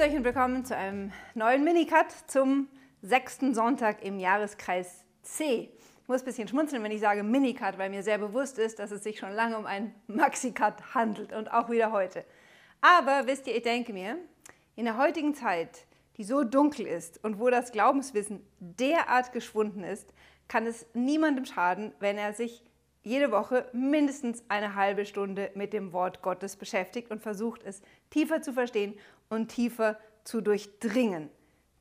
Und willkommen zu einem neuen Minicut zum sechsten Sonntag im Jahreskreis C. Ich muss ein bisschen schmunzeln, wenn ich sage Minicut, weil mir sehr bewusst ist, dass es sich schon lange um einen Maxicut handelt und auch wieder heute. Aber wisst ihr, ich denke mir, in der heutigen Zeit, die so dunkel ist und wo das Glaubenswissen derart geschwunden ist, kann es niemandem schaden, wenn er sich jede Woche mindestens eine halbe Stunde mit dem Wort Gottes beschäftigt und versucht es tiefer zu verstehen und tiefer zu durchdringen.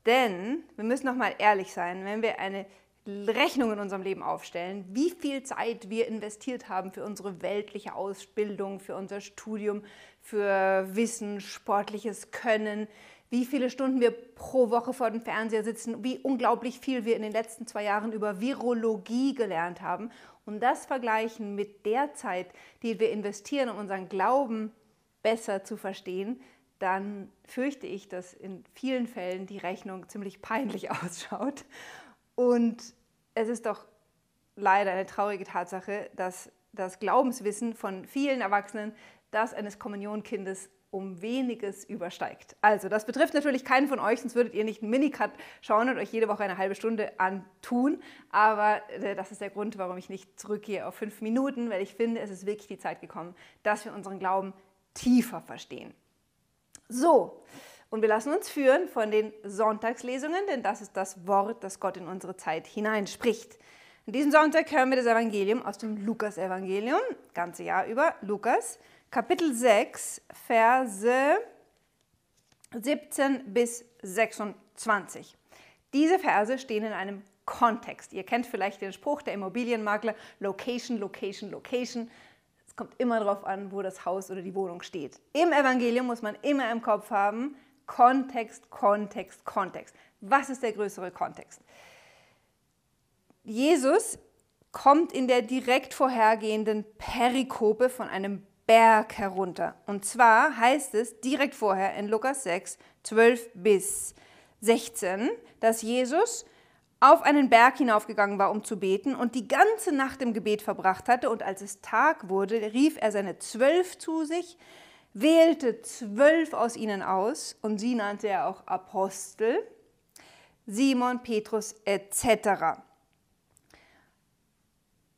Denn wir müssen noch mal ehrlich sein, wenn wir eine Rechnung in unserem Leben aufstellen, wie viel Zeit wir investiert haben für unsere weltliche Ausbildung, für unser Studium, für Wissen, sportliches Können, wie viele Stunden wir pro Woche vor dem Fernseher sitzen, wie unglaublich viel wir in den letzten zwei Jahren über Virologie gelernt haben und das vergleichen mit der Zeit, die wir investieren, um unseren Glauben besser zu verstehen, dann fürchte ich, dass in vielen Fällen die Rechnung ziemlich peinlich ausschaut. Und es ist doch leider eine traurige Tatsache, dass das Glaubenswissen von vielen Erwachsenen das eines Kommunionkindes um weniges übersteigt. Also, das betrifft natürlich keinen von euch, sonst würdet ihr nicht einen Minicut schauen und euch jede Woche eine halbe Stunde antun. Aber äh, das ist der Grund, warum ich nicht zurückgehe auf fünf Minuten, weil ich finde, es ist wirklich die Zeit gekommen, dass wir unseren Glauben tiefer verstehen. So, und wir lassen uns führen von den Sonntagslesungen, denn das ist das Wort, das Gott in unsere Zeit hineinspricht. In diesem Sonntag hören wir das Evangelium aus dem Lukas-Evangelium, ganze Jahr über, Lukas Kapitel 6, Verse 17 bis 26. Diese Verse stehen in einem Kontext. Ihr kennt vielleicht den Spruch der Immobilienmakler, Location, Location, Location. Kommt immer darauf an, wo das Haus oder die Wohnung steht. Im Evangelium muss man immer im Kopf haben, Kontext, Kontext, Kontext. Was ist der größere Kontext? Jesus kommt in der direkt vorhergehenden Perikope von einem Berg herunter. Und zwar heißt es direkt vorher in Lukas 6, 12 bis 16, dass Jesus auf einen Berg hinaufgegangen war, um zu beten und die ganze Nacht im Gebet verbracht hatte. Und als es Tag wurde, rief er seine Zwölf zu sich, wählte zwölf aus ihnen aus und sie nannte er auch Apostel, Simon, Petrus etc.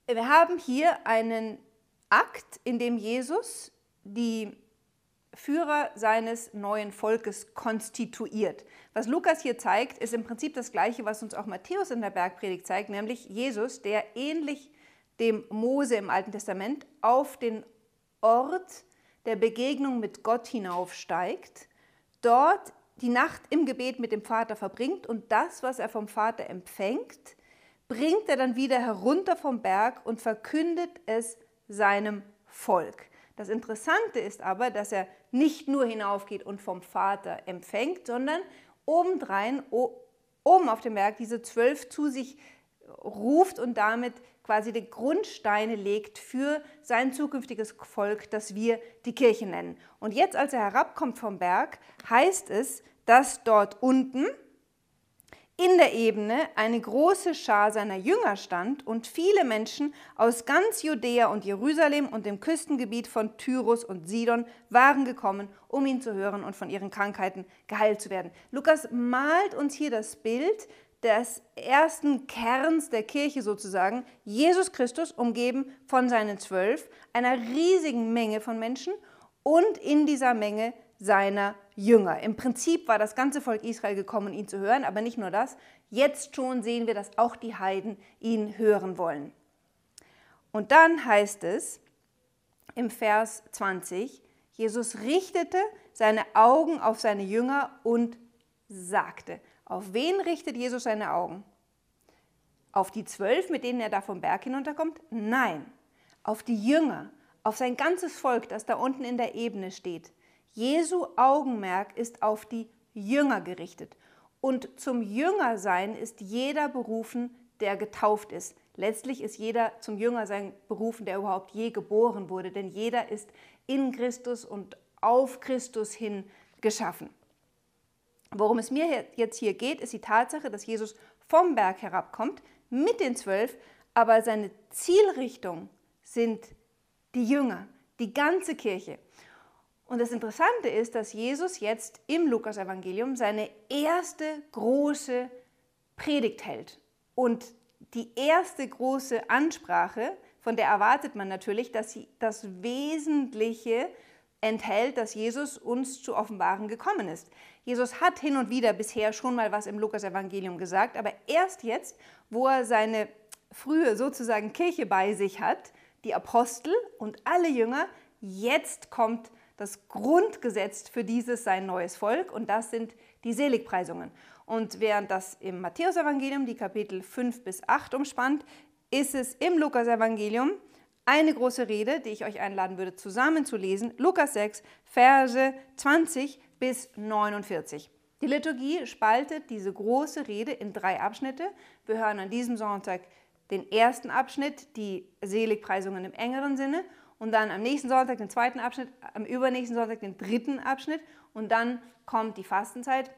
Wir haben hier einen Akt, in dem Jesus die Führer seines neuen Volkes konstituiert. Was Lukas hier zeigt, ist im Prinzip das Gleiche, was uns auch Matthäus in der Bergpredigt zeigt, nämlich Jesus, der ähnlich dem Mose im Alten Testament auf den Ort der Begegnung mit Gott hinaufsteigt, dort die Nacht im Gebet mit dem Vater verbringt und das, was er vom Vater empfängt, bringt er dann wieder herunter vom Berg und verkündet es seinem Volk. Das Interessante ist aber, dass er nicht nur hinaufgeht und vom Vater empfängt, sondern obendrein, oben auf dem Berg, diese zwölf zu sich ruft und damit quasi die Grundsteine legt für sein zukünftiges Volk, das wir die Kirche nennen. Und jetzt, als er herabkommt vom Berg, heißt es, dass dort unten in der Ebene eine große Schar seiner Jünger stand und viele Menschen aus ganz Judäa und Jerusalem und dem Küstengebiet von Tyrus und Sidon waren gekommen, um ihn zu hören und von ihren Krankheiten geheilt zu werden. Lukas malt uns hier das Bild des ersten Kerns der Kirche sozusagen, Jesus Christus umgeben von seinen zwölf, einer riesigen Menge von Menschen und in dieser Menge seiner Jünger. Im Prinzip war das ganze Volk Israel gekommen, ihn zu hören, aber nicht nur das. Jetzt schon sehen wir, dass auch die Heiden ihn hören wollen. Und dann heißt es im Vers 20, Jesus richtete seine Augen auf seine Jünger und sagte, auf wen richtet Jesus seine Augen? Auf die zwölf, mit denen er da vom Berg hinunterkommt? Nein, auf die Jünger, auf sein ganzes Volk, das da unten in der Ebene steht. Jesu Augenmerk ist auf die Jünger gerichtet. Und zum Jüngersein ist jeder berufen, der getauft ist. Letztlich ist jeder zum Jüngersein berufen, der überhaupt je geboren wurde, denn jeder ist in Christus und auf Christus hin geschaffen. Worum es mir jetzt hier geht, ist die Tatsache, dass Jesus vom Berg herabkommt mit den zwölf, aber seine Zielrichtung sind die Jünger, die ganze Kirche. Und das Interessante ist, dass Jesus jetzt im Lukasevangelium seine erste große Predigt hält. Und die erste große Ansprache, von der erwartet man natürlich, dass sie das Wesentliche enthält, dass Jesus uns zu offenbaren gekommen ist. Jesus hat hin und wieder bisher schon mal was im Lukasevangelium gesagt, aber erst jetzt, wo er seine frühe sozusagen Kirche bei sich hat, die Apostel und alle Jünger, jetzt kommt das Grundgesetz für dieses sein neues Volk und das sind die Seligpreisungen. Und während das im Matthäusevangelium die Kapitel 5 bis 8 umspannt, ist es im Lukasevangelium eine große Rede, die ich euch einladen würde, zusammenzulesen. Lukas 6, Verse 20 bis 49. Die Liturgie spaltet diese große Rede in drei Abschnitte. Wir hören an diesem Sonntag den ersten Abschnitt, die Seligpreisungen im engeren Sinne, und dann am nächsten Sonntag den zweiten Abschnitt, am übernächsten Sonntag den dritten Abschnitt und dann kommt die Fastenzeit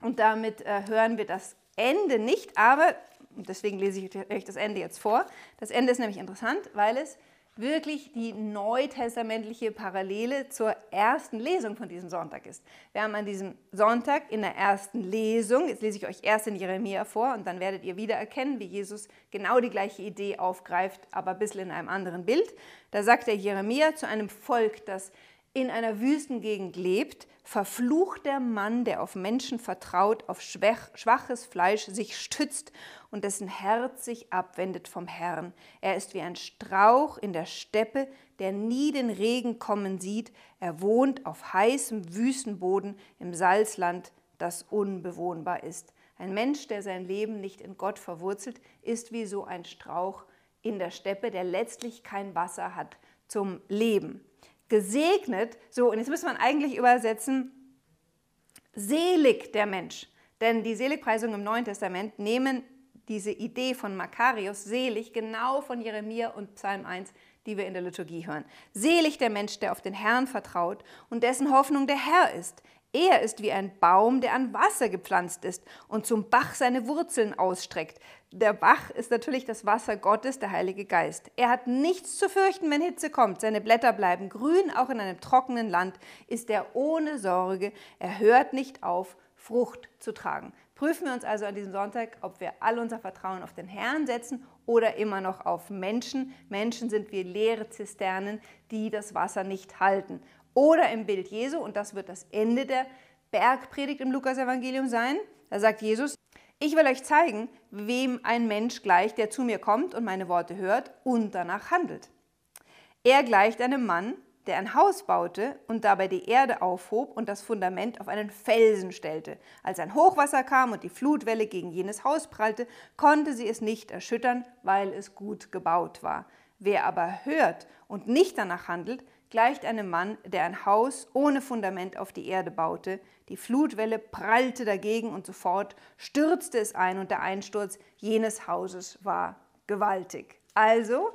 und damit äh, hören wir das Ende nicht, aber deswegen lese ich euch das Ende jetzt vor. Das Ende ist nämlich interessant, weil es wirklich die neutestamentliche Parallele zur ersten Lesung von diesem Sonntag ist. Wir haben an diesem Sonntag in der ersten Lesung, jetzt lese ich euch erst in Jeremia vor und dann werdet ihr wieder erkennen, wie Jesus genau die gleiche Idee aufgreift, aber ein bisschen in einem anderen Bild. Da sagt der Jeremia zu einem Volk, das in einer Wüstengegend lebt, verflucht der Mann, der auf Menschen vertraut, auf schwaches Fleisch sich stützt und dessen Herz sich abwendet vom Herrn. Er ist wie ein Strauch in der Steppe, der nie den Regen kommen sieht. Er wohnt auf heißem Wüstenboden im Salzland, das unbewohnbar ist. Ein Mensch, der sein Leben nicht in Gott verwurzelt, ist wie so ein Strauch in der Steppe, der letztlich kein Wasser hat zum Leben gesegnet, so, und jetzt müsste man eigentlich übersetzen, selig der Mensch. Denn die Seligpreisungen im Neuen Testament nehmen diese Idee von Makarios, selig, genau von Jeremia und Psalm 1, die wir in der Liturgie hören. Selig der Mensch, der auf den Herrn vertraut und dessen Hoffnung der Herr ist. Er ist wie ein Baum, der an Wasser gepflanzt ist und zum Bach seine Wurzeln ausstreckt. Der Bach ist natürlich das Wasser Gottes, der Heilige Geist. Er hat nichts zu fürchten, wenn Hitze kommt. Seine Blätter bleiben grün, auch in einem trockenen Land ist er ohne Sorge. Er hört nicht auf, Frucht zu tragen. Prüfen wir uns also an diesem Sonntag, ob wir all unser Vertrauen auf den Herrn setzen oder immer noch auf Menschen. Menschen sind wie leere Zisternen, die das Wasser nicht halten oder im Bild Jesu, und das wird das Ende der Bergpredigt im Lukasevangelium sein. Da sagt Jesus, ich will euch zeigen, wem ein Mensch gleicht, der zu mir kommt und meine Worte hört und danach handelt. Er gleicht einem Mann, der ein Haus baute und dabei die Erde aufhob und das Fundament auf einen Felsen stellte. Als ein Hochwasser kam und die Flutwelle gegen jenes Haus prallte, konnte sie es nicht erschüttern, weil es gut gebaut war. Wer aber hört und nicht danach handelt, gleicht einem Mann, der ein Haus ohne Fundament auf die Erde baute. Die Flutwelle prallte dagegen und sofort stürzte es ein und der Einsturz jenes Hauses war gewaltig. Also,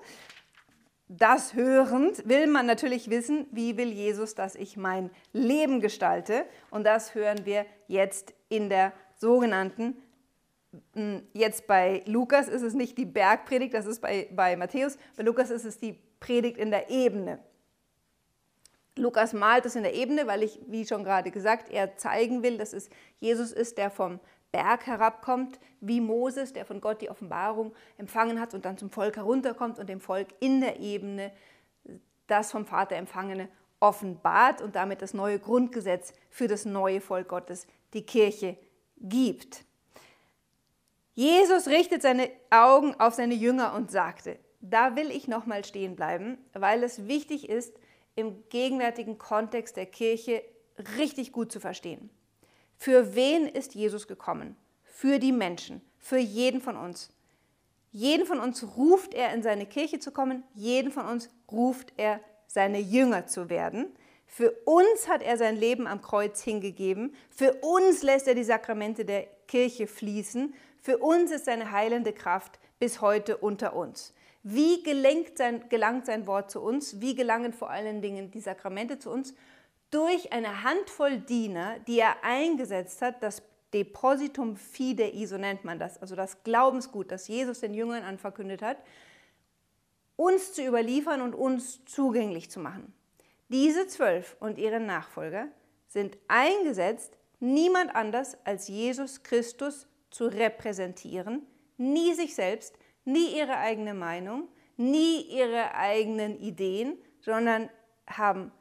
das hörend will man natürlich wissen, wie will Jesus, dass ich mein Leben gestalte. Und das hören wir jetzt in der sogenannten, hm, jetzt bei Lukas ist es nicht die Bergpredigt, das ist bei, bei Matthäus, bei Lukas ist es die Predigt in der Ebene. Lukas malt es in der Ebene, weil ich, wie schon gerade gesagt, er zeigen will, dass es Jesus ist, der vom Berg herabkommt, wie Moses, der von Gott die Offenbarung empfangen hat und dann zum Volk herunterkommt und dem Volk in der Ebene das vom Vater empfangene offenbart und damit das neue Grundgesetz für das neue Volk Gottes, die Kirche, gibt. Jesus richtet seine Augen auf seine Jünger und sagte, da will ich nochmal stehen bleiben, weil es wichtig ist, im gegenwärtigen Kontext der Kirche richtig gut zu verstehen. Für wen ist Jesus gekommen? Für die Menschen, für jeden von uns. Jeden von uns ruft er in seine Kirche zu kommen, jeden von uns ruft er seine Jünger zu werden. Für uns hat er sein Leben am Kreuz hingegeben, für uns lässt er die Sakramente der Kirche fließen, für uns ist seine heilende Kraft bis heute unter uns. Wie sein, gelangt sein Wort zu uns? Wie gelangen vor allen Dingen die Sakramente zu uns? Durch eine Handvoll Diener, die er eingesetzt hat, das Depositum Fidei, so nennt man das, also das Glaubensgut, das Jesus den Jüngern anverkündet hat, uns zu überliefern und uns zugänglich zu machen. Diese zwölf und ihre Nachfolger sind eingesetzt, niemand anders als Jesus Christus zu repräsentieren, nie sich selbst, nie ihre eigene Meinung, nie ihre eigenen Ideen, sondern haben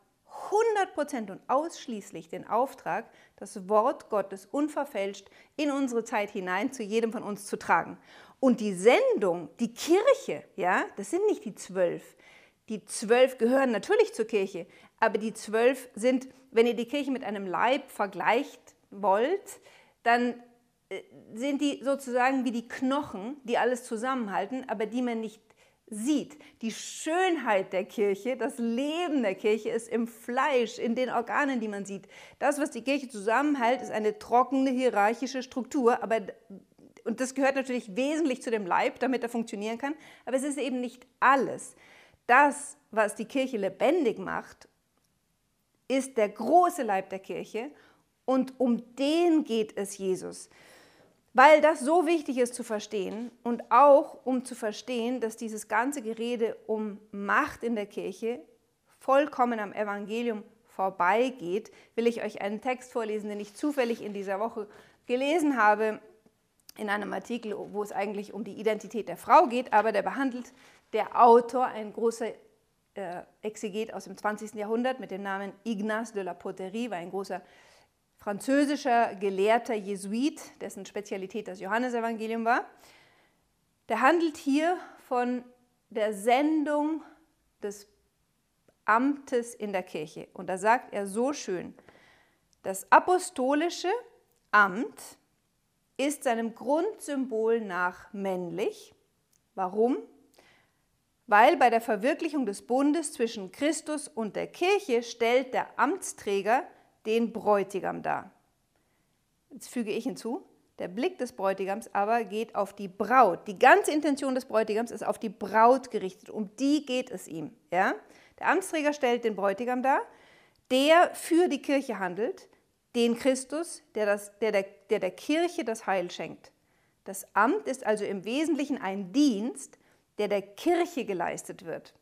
100% und ausschließlich den Auftrag, das Wort Gottes unverfälscht in unsere Zeit hinein zu jedem von uns zu tragen. Und die Sendung, die Kirche, ja, das sind nicht die zwölf. Die zwölf gehören natürlich zur Kirche, aber die zwölf sind, wenn ihr die Kirche mit einem Leib vergleicht wollt, dann sind die sozusagen wie die Knochen, die alles zusammenhalten, aber die man nicht sieht. Die Schönheit der Kirche, das Leben der Kirche ist im Fleisch, in den Organen, die man sieht. Das, was die Kirche zusammenhält, ist eine trockene hierarchische Struktur, aber und das gehört natürlich wesentlich zu dem Leib, damit er funktionieren kann, aber es ist eben nicht alles. Das, was die Kirche lebendig macht, ist der große Leib der Kirche und um den geht es Jesus. Weil das so wichtig ist zu verstehen und auch um zu verstehen, dass dieses ganze Gerede um Macht in der Kirche vollkommen am Evangelium vorbeigeht, will ich euch einen Text vorlesen, den ich zufällig in dieser Woche gelesen habe, in einem Artikel, wo es eigentlich um die Identität der Frau geht, aber der behandelt der Autor, ein großer äh, Exeget aus dem 20. Jahrhundert mit dem Namen Ignace de la Poterie, war ein großer französischer Gelehrter Jesuit, dessen Spezialität das Johannesevangelium war. Der handelt hier von der Sendung des Amtes in der Kirche. Und da sagt er so schön, das apostolische Amt ist seinem Grundsymbol nach männlich. Warum? Weil bei der Verwirklichung des Bundes zwischen Christus und der Kirche stellt der Amtsträger den Bräutigam dar. Jetzt füge ich hinzu, der Blick des Bräutigams aber geht auf die Braut. Die ganze Intention des Bräutigams ist auf die Braut gerichtet. Um die geht es ihm. Ja? Der Amtsträger stellt den Bräutigam dar, der für die Kirche handelt, den Christus, der, das, der, der, der der Kirche das Heil schenkt. Das Amt ist also im Wesentlichen ein Dienst, der der Kirche geleistet wird.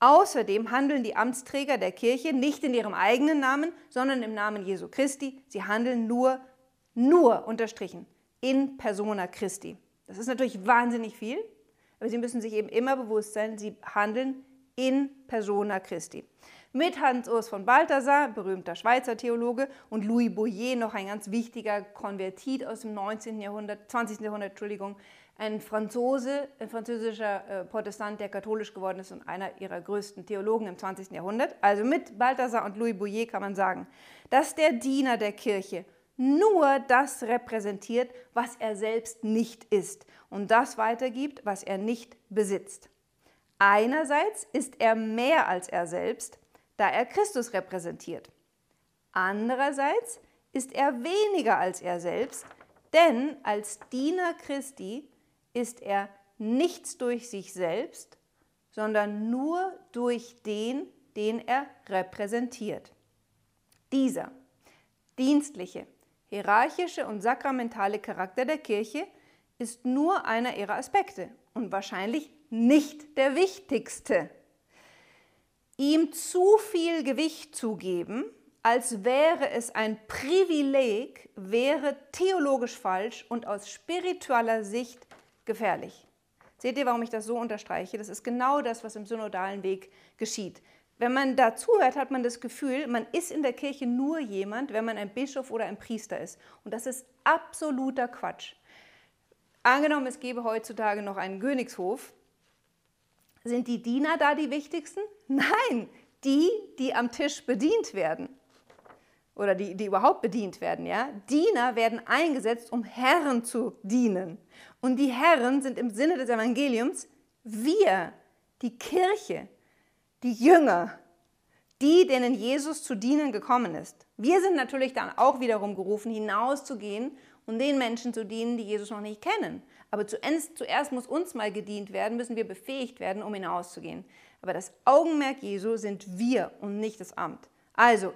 Außerdem handeln die Amtsträger der Kirche nicht in ihrem eigenen Namen, sondern im Namen Jesu Christi. Sie handeln nur, nur unterstrichen, in persona Christi. Das ist natürlich wahnsinnig viel, aber Sie müssen sich eben immer bewusst sein, Sie handeln in persona Christi. Mit Hans-Urs von Balthasar, berühmter Schweizer Theologe, und Louis Boyer, noch ein ganz wichtiger Konvertit aus dem 19. Jahrhundert, 20. Jahrhundert, Entschuldigung, ein Franzose, ein französischer äh, Protestant, der katholisch geworden ist und einer ihrer größten Theologen im 20. Jahrhundert. Also mit Balthasar und Louis Bouillet kann man sagen, dass der Diener der Kirche nur das repräsentiert, was er selbst nicht ist und das weitergibt, was er nicht besitzt. Einerseits ist er mehr als er selbst, da er Christus repräsentiert. Andererseits ist er weniger als er selbst, denn als Diener Christi ist er nichts durch sich selbst, sondern nur durch den, den er repräsentiert. Dieser dienstliche, hierarchische und sakramentale Charakter der Kirche ist nur einer ihrer Aspekte und wahrscheinlich nicht der wichtigste. Ihm zu viel Gewicht zu geben, als wäre es ein Privileg, wäre theologisch falsch und aus spiritueller Sicht gefährlich. Seht ihr, warum ich das so unterstreiche? Das ist genau das, was im synodalen Weg geschieht. Wenn man da zuhört, hat man das Gefühl, man ist in der Kirche nur jemand, wenn man ein Bischof oder ein Priester ist. Und das ist absoluter Quatsch. Angenommen, es gäbe heutzutage noch einen Königshof, sind die Diener da die wichtigsten? Nein, die, die am Tisch bedient werden oder die, die überhaupt bedient werden. Ja? Diener werden eingesetzt, um Herren zu dienen. Und die Herren sind im Sinne des Evangeliums wir, die Kirche, die Jünger, die, denen Jesus zu dienen gekommen ist. Wir sind natürlich dann auch wiederum gerufen, hinauszugehen und den Menschen zu dienen, die Jesus noch nicht kennen. Aber zuerst, muss uns mal gedient werden, müssen wir befähigt werden, um hinauszugehen. Aber das Augenmerk Jesu sind wir und nicht das Amt. Also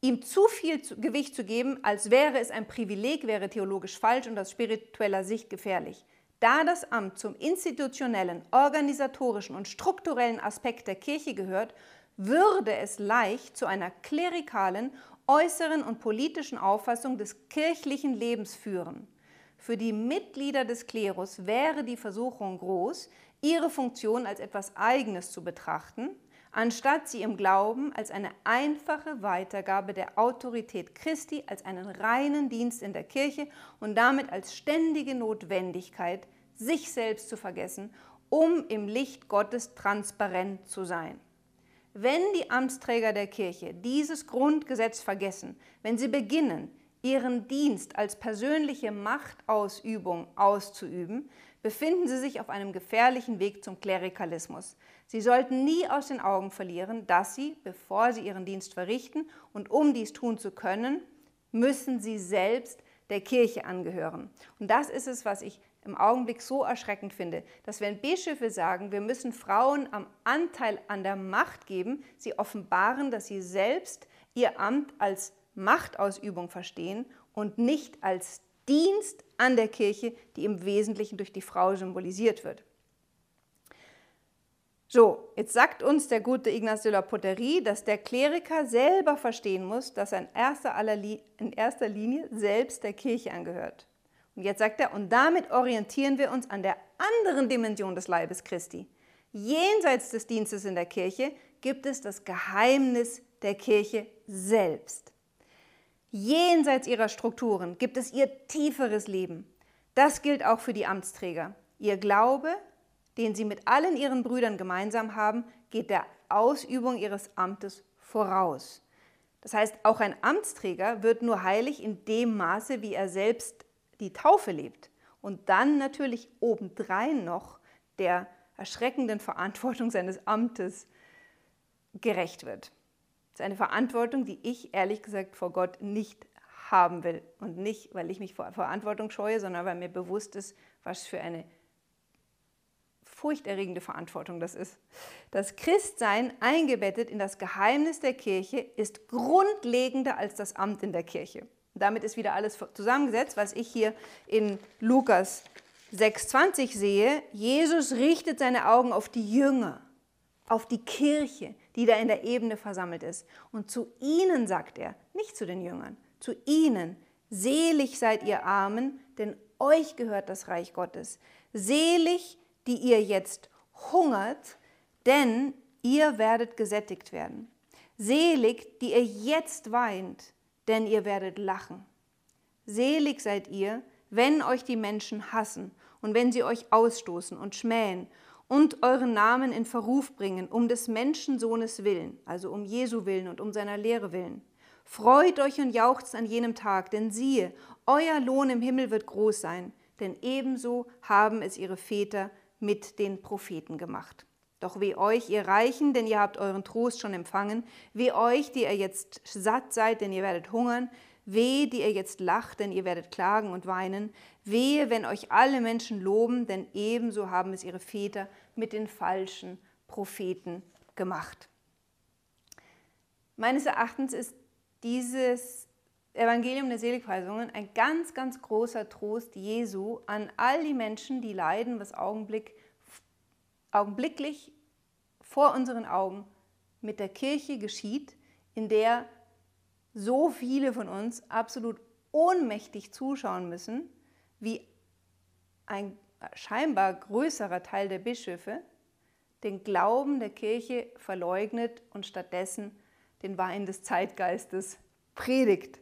ihm zu viel Gewicht zu geben, als wäre es ein Privileg, wäre theologisch falsch und aus spiritueller Sicht gefährlich. Da das Amt zum institutionellen, organisatorischen und strukturellen Aspekt der Kirche gehört, würde es leicht zu einer klerikalen, äußeren und politischen Auffassung des kirchlichen Lebens führen. Für die Mitglieder des Klerus wäre die Versuchung groß, ihre Funktion als etwas Eigenes zu betrachten, anstatt sie im Glauben als eine einfache Weitergabe der Autorität Christi, als einen reinen Dienst in der Kirche und damit als ständige Notwendigkeit, sich selbst zu vergessen, um im Licht Gottes transparent zu sein. Wenn die Amtsträger der Kirche dieses Grundgesetz vergessen, wenn sie beginnen, ihren Dienst als persönliche Machtausübung auszuüben, befinden sie sich auf einem gefährlichen Weg zum Klerikalismus. Sie sollten nie aus den Augen verlieren, dass sie, bevor sie ihren Dienst verrichten und um dies tun zu können, müssen sie selbst der Kirche angehören. Und das ist es, was ich im Augenblick so erschreckend finde, dass wenn Bischöfe sagen, wir müssen Frauen am Anteil an der Macht geben, sie offenbaren, dass sie selbst ihr Amt als Machtausübung verstehen und nicht als Dienst an der Kirche, die im Wesentlichen durch die Frau symbolisiert wird. So, jetzt sagt uns der gute Ignace de la Poterie, dass der Kleriker selber verstehen muss, dass er in erster, in erster Linie selbst der Kirche angehört. Und jetzt sagt er, und damit orientieren wir uns an der anderen Dimension des Leibes Christi. Jenseits des Dienstes in der Kirche gibt es das Geheimnis der Kirche selbst. Jenseits ihrer Strukturen gibt es ihr tieferes Leben. Das gilt auch für die Amtsträger. Ihr Glaube, den sie mit allen ihren Brüdern gemeinsam haben, geht der Ausübung ihres Amtes voraus. Das heißt, auch ein Amtsträger wird nur heilig in dem Maße, wie er selbst die Taufe lebt. Und dann natürlich obendrein noch der erschreckenden Verantwortung seines Amtes gerecht wird ist eine Verantwortung, die ich ehrlich gesagt vor Gott nicht haben will. Und nicht, weil ich mich vor Verantwortung scheue, sondern weil mir bewusst ist, was für eine furchterregende Verantwortung das ist. Das Christsein eingebettet in das Geheimnis der Kirche ist grundlegender als das Amt in der Kirche. damit ist wieder alles zusammengesetzt, was ich hier in Lukas 6,20 sehe. Jesus richtet seine Augen auf die Jünger, auf die Kirche, die da in der Ebene versammelt ist. Und zu ihnen sagt er, nicht zu den Jüngern, zu ihnen, selig seid ihr Armen, denn euch gehört das Reich Gottes. Selig, die ihr jetzt hungert, denn ihr werdet gesättigt werden. Selig, die ihr jetzt weint, denn ihr werdet lachen. Selig seid ihr, wenn euch die Menschen hassen und wenn sie euch ausstoßen und schmähen und euren Namen in Verruf bringen, um des Menschensohnes willen, also um Jesu willen und um seiner Lehre willen. Freut euch und jauchzt an jenem Tag, denn siehe, euer Lohn im Himmel wird groß sein, denn ebenso haben es ihre Väter mit den Propheten gemacht. Doch weh euch, ihr Reichen, denn ihr habt euren Trost schon empfangen, weh euch, die ihr jetzt satt seid, denn ihr werdet hungern, Weh, die ihr jetzt lacht, denn ihr werdet klagen und weinen. Wehe, wenn euch alle Menschen loben, denn ebenso haben es ihre Väter mit den falschen Propheten gemacht. Meines Erachtens ist dieses Evangelium der Seligpreisungen ein ganz, ganz großer Trost Jesu an all die Menschen, die leiden, was Augenblick, augenblicklich vor unseren Augen mit der Kirche geschieht, in der so viele von uns absolut ohnmächtig zuschauen müssen, wie ein scheinbar größerer Teil der Bischöfe den Glauben der Kirche verleugnet und stattdessen den Wein des Zeitgeistes predigt.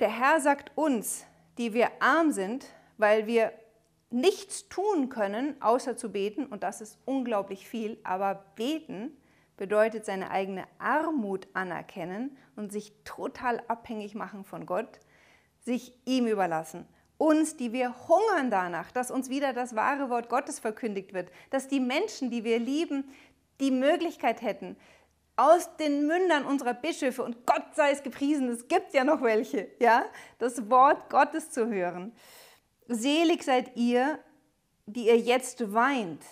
Der Herr sagt uns, die wir arm sind, weil wir nichts tun können, außer zu beten, und das ist unglaublich viel, aber beten bedeutet seine eigene Armut anerkennen und sich total abhängig machen von Gott, sich ihm überlassen. Uns, die wir hungern danach, dass uns wieder das wahre Wort Gottes verkündigt wird, dass die Menschen, die wir lieben, die Möglichkeit hätten, aus den Mündern unserer Bischöfe, und Gott sei es gepriesen, es gibt ja noch welche, ja, das Wort Gottes zu hören. Selig seid ihr, die ihr jetzt weint,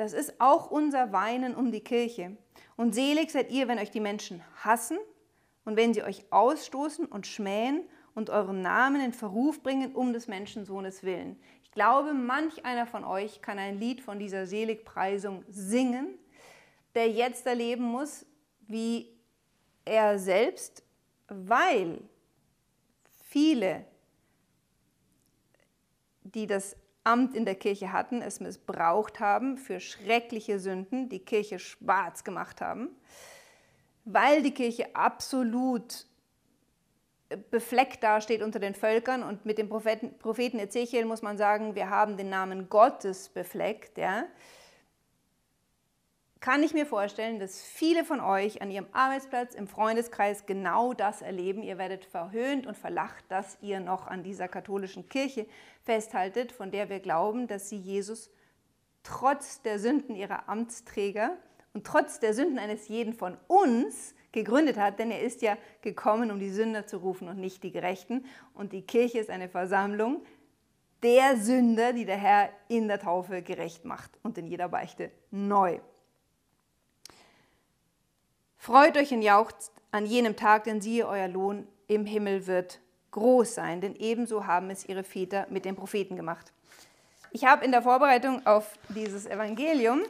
das ist auch unser Weinen um die Kirche. Und selig seid ihr, wenn euch die Menschen hassen und wenn sie euch ausstoßen und schmähen und euren Namen in Verruf bringen um des Menschensohnes willen. Ich glaube, manch einer von euch kann ein Lied von dieser Seligpreisung singen, der jetzt erleben muss, wie er selbst, weil viele, die das Amt in der Kirche hatten, es missbraucht haben für schreckliche Sünden, die Kirche schwarz gemacht haben, weil die Kirche absolut befleckt dasteht unter den Völkern und mit dem Propheten, Propheten Ezechiel muss man sagen, wir haben den Namen Gottes befleckt, ja, kann ich mir vorstellen, dass viele von euch an ihrem Arbeitsplatz, im Freundeskreis genau das erleben. Ihr werdet verhöhnt und verlacht, dass ihr noch an dieser katholischen Kirche festhaltet, von der wir glauben, dass sie Jesus trotz der Sünden ihrer Amtsträger und trotz der Sünden eines jeden von uns gegründet hat, denn er ist ja gekommen, um die Sünder zu rufen und nicht die Gerechten. Und die Kirche ist eine Versammlung der Sünder, die der Herr in der Taufe gerecht macht und in jeder Beichte neu. Freut euch und jauchzt an jenem Tag, denn siehe, euer Lohn im Himmel wird groß sein, denn ebenso haben es ihre Väter mit den Propheten gemacht. Ich habe in der Vorbereitung auf dieses Evangelium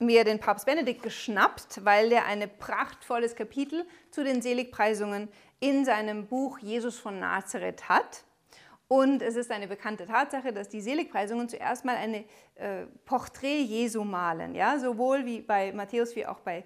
mir den Papst Benedikt geschnappt, weil er ein prachtvolles Kapitel zu den Seligpreisungen in seinem Buch Jesus von Nazareth hat. Und es ist eine bekannte Tatsache, dass die Seligpreisungen zuerst mal ein äh, Porträt Jesu malen, ja? sowohl wie bei Matthäus wie auch bei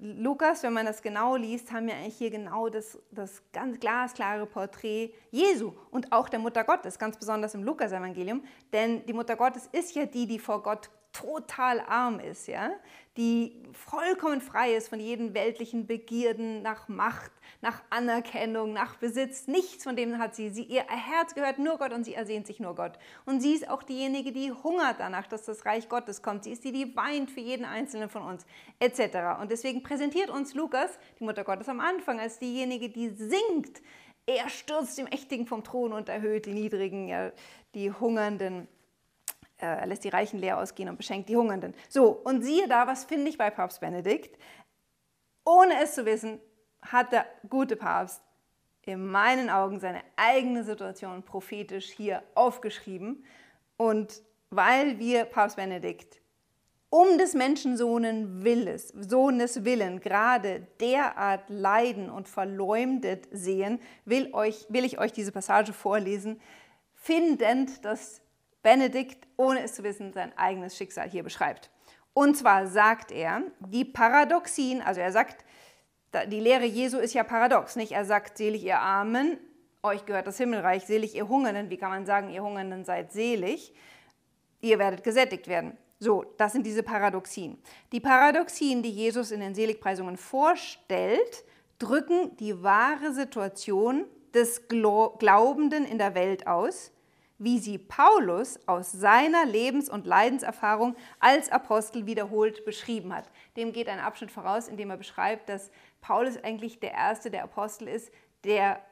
Lukas, wenn man das genau liest, haben wir eigentlich hier genau das, das ganz glasklare Porträt Jesu und auch der Mutter Gottes, ganz besonders im Lukas-Evangelium. Denn die Mutter Gottes ist ja die, die vor Gott total arm ist, ja? die vollkommen frei ist von jeden weltlichen Begierden nach Macht, nach Anerkennung, nach Besitz. Nichts von dem hat sie. sie. Ihr Herz gehört nur Gott und sie ersehnt sich nur Gott. Und sie ist auch diejenige, die hungert danach, dass das Reich Gottes kommt. Sie ist die, die weint für jeden Einzelnen von uns, etc. Und deswegen präsentiert uns Lukas, die Mutter Gottes, am Anfang als diejenige, die singt. Er stürzt dem Mächtigen vom Thron und erhöht die Niedrigen, ja, die Hungernden er lässt die Reichen leer ausgehen und beschenkt die Hungernden. So, und siehe da, was finde ich bei Papst Benedikt? Ohne es zu wissen, hat der gute Papst in meinen Augen seine eigene Situation prophetisch hier aufgeschrieben. Und weil wir Papst Benedikt um des Menschensohnes Willes, Sohnes Willen gerade derart leiden und verleumdet sehen, will, euch, will ich euch diese Passage vorlesen, findend, dass Benedikt, ohne es zu wissen, sein eigenes Schicksal hier beschreibt. Und zwar sagt er, die Paradoxien, also er sagt, die Lehre Jesu ist ja paradox, nicht? Er sagt, selig ihr Armen, euch gehört das Himmelreich, selig ihr Hungernden, wie kann man sagen, ihr Hungernden seid selig, ihr werdet gesättigt werden. So, das sind diese Paradoxien. Die Paradoxien, die Jesus in den Seligpreisungen vorstellt, drücken die wahre Situation des Glaubenden in der Welt aus, wie sie Paulus aus seiner Lebens- und Leidenserfahrung als Apostel wiederholt beschrieben hat. Dem geht ein Abschnitt voraus, in dem er beschreibt, dass Paulus eigentlich der erste der Apostel ist, der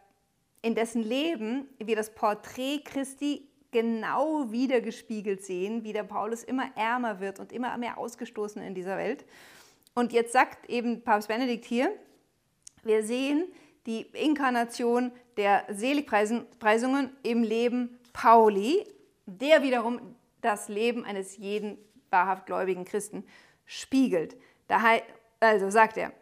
in dessen Leben wir das Porträt Christi genau wiedergespiegelt sehen, wie der Paulus immer ärmer wird und immer mehr ausgestoßen in dieser Welt. Und jetzt sagt eben Papst Benedikt hier, wir sehen die Inkarnation der Seligpreisungen im Leben Pauli, der wiederum das Leben eines jeden wahrhaft gläubigen Christen spiegelt. Also sagt er,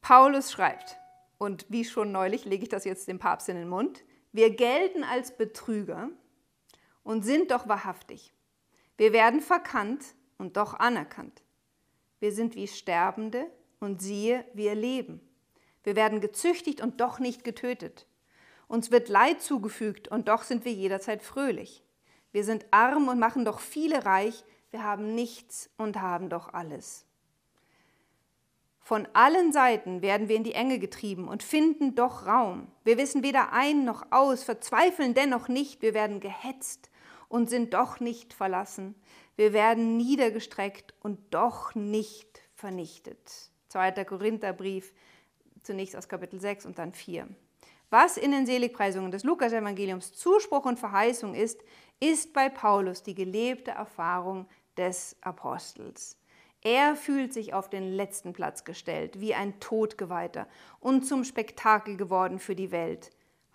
Paulus schreibt, und wie schon neulich lege ich das jetzt dem Papst in den Mund, wir gelten als Betrüger und sind doch wahrhaftig. Wir werden verkannt und doch anerkannt. Wir sind wie Sterbende und siehe, wir leben. Wir werden gezüchtigt und doch nicht getötet. Uns wird Leid zugefügt und doch sind wir jederzeit fröhlich. Wir sind arm und machen doch viele reich, wir haben nichts und haben doch alles. Von allen Seiten werden wir in die Enge getrieben und finden doch Raum. Wir wissen weder ein noch aus, verzweifeln dennoch nicht, wir werden gehetzt und sind doch nicht verlassen. Wir werden niedergestreckt und doch nicht vernichtet. 2. Korintherbrief, zunächst aus Kapitel 6 und dann 4. Was in den Seligpreisungen des Lukas-Evangeliums Zuspruch und Verheißung ist, ist bei Paulus die gelebte Erfahrung des Apostels. Er fühlt sich auf den letzten Platz gestellt, wie ein Todgeweihter und zum Spektakel geworden für die Welt.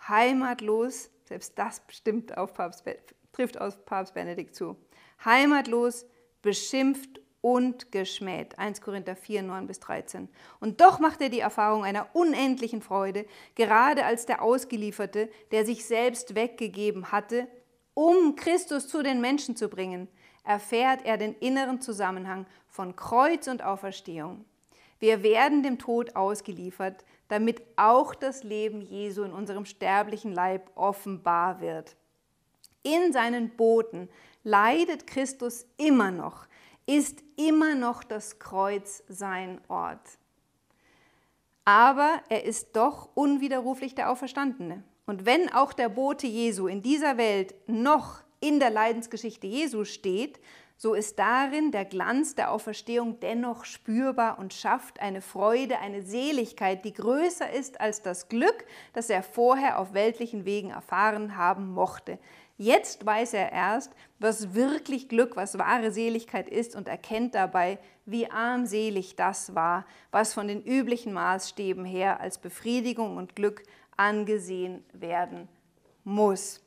Heimatlos, selbst das bestimmt auf Papst, trifft auf Papst Benedikt zu. Heimatlos, beschimpft und geschmäht. 1 Korinther 4, 9 bis 13. Und doch macht er die Erfahrung einer unendlichen Freude, gerade als der Ausgelieferte, der sich selbst weggegeben hatte, um Christus zu den Menschen zu bringen, erfährt er den inneren Zusammenhang von Kreuz und Auferstehung. Wir werden dem Tod ausgeliefert, damit auch das Leben Jesu in unserem sterblichen Leib offenbar wird. In seinen Boten leidet Christus immer noch, ist immer noch das Kreuz sein Ort. Aber er ist doch unwiderruflich der Auferstandene. Und wenn auch der Bote Jesu in dieser Welt noch in der Leidensgeschichte Jesu steht, so ist darin der Glanz der Auferstehung dennoch spürbar und schafft eine Freude, eine Seligkeit, die größer ist als das Glück, das er vorher auf weltlichen Wegen erfahren haben mochte. Jetzt weiß er erst, was wirklich Glück, was wahre Seligkeit ist und erkennt dabei, wie armselig das war, was von den üblichen Maßstäben her als Befriedigung und Glück angesehen werden muss.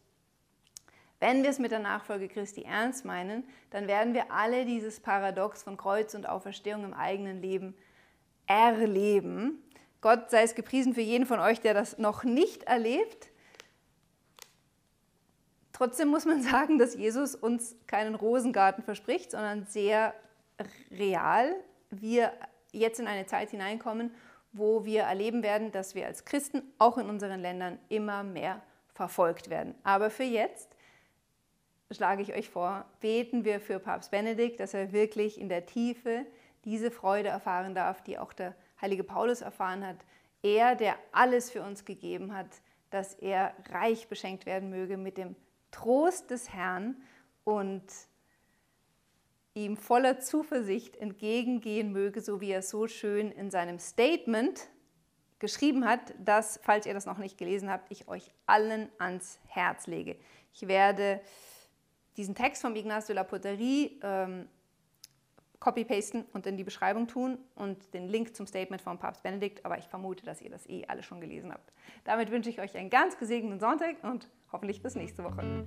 Wenn wir es mit der Nachfolge Christi ernst meinen, dann werden wir alle dieses Paradox von Kreuz und Auferstehung im eigenen Leben erleben. Gott sei es gepriesen für jeden von euch, der das noch nicht erlebt. Trotzdem muss man sagen, dass Jesus uns keinen Rosengarten verspricht, sondern sehr real wir jetzt in eine Zeit hineinkommen, wo wir erleben werden, dass wir als Christen auch in unseren Ländern immer mehr verfolgt werden. Aber für jetzt schlage ich euch vor, beten wir für Papst Benedikt, dass er wirklich in der Tiefe diese Freude erfahren darf, die auch der heilige Paulus erfahren hat. Er, der alles für uns gegeben hat, dass er reich beschenkt werden möge mit dem Trost des Herrn und ihm voller Zuversicht entgegengehen möge, so wie er so schön in seinem Statement geschrieben hat, das, falls ihr das noch nicht gelesen habt, ich euch allen ans Herz lege. Ich werde diesen Text vom Ignace de la Poterie ähm, copy-pasten und in die Beschreibung tun und den Link zum Statement von Papst Benedikt, aber ich vermute, dass ihr das eh alle schon gelesen habt. Damit wünsche ich euch einen ganz gesegneten Sonntag und hoffentlich bis nächste Woche.